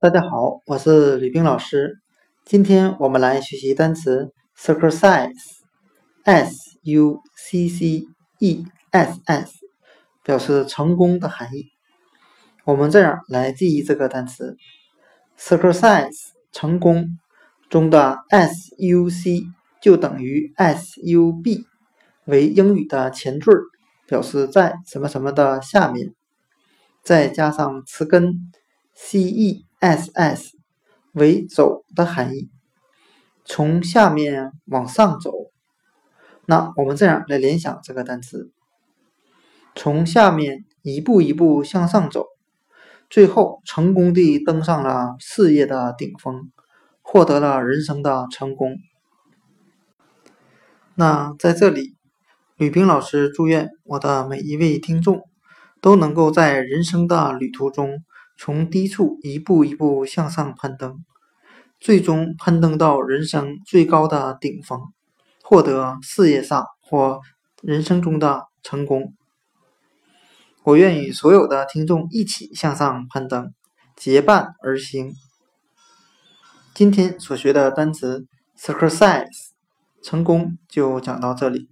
大家好，我是吕冰老师。今天我们来学习单词 success，s u c c e s s，表示成功的含义。我们这样来记忆这个单词：success 成功中的 s u c 就等于 s u b，为英语的前缀，表示在什么什么的下面，再加上词根 c e。S s 为走的含义，从下面往上走。那我们这样来联想这个单词：从下面一步一步向上走，最后成功地登上了事业的顶峰，获得了人生的成功。那在这里，吕冰老师祝愿我的每一位听众都能够在人生的旅途中。从低处一步一步向上攀登，最终攀登到人生最高的顶峰，获得事业上或人生中的成功。我愿与所有的听众一起向上攀登，结伴而行。今天所学的单词 “success” 成功就讲到这里。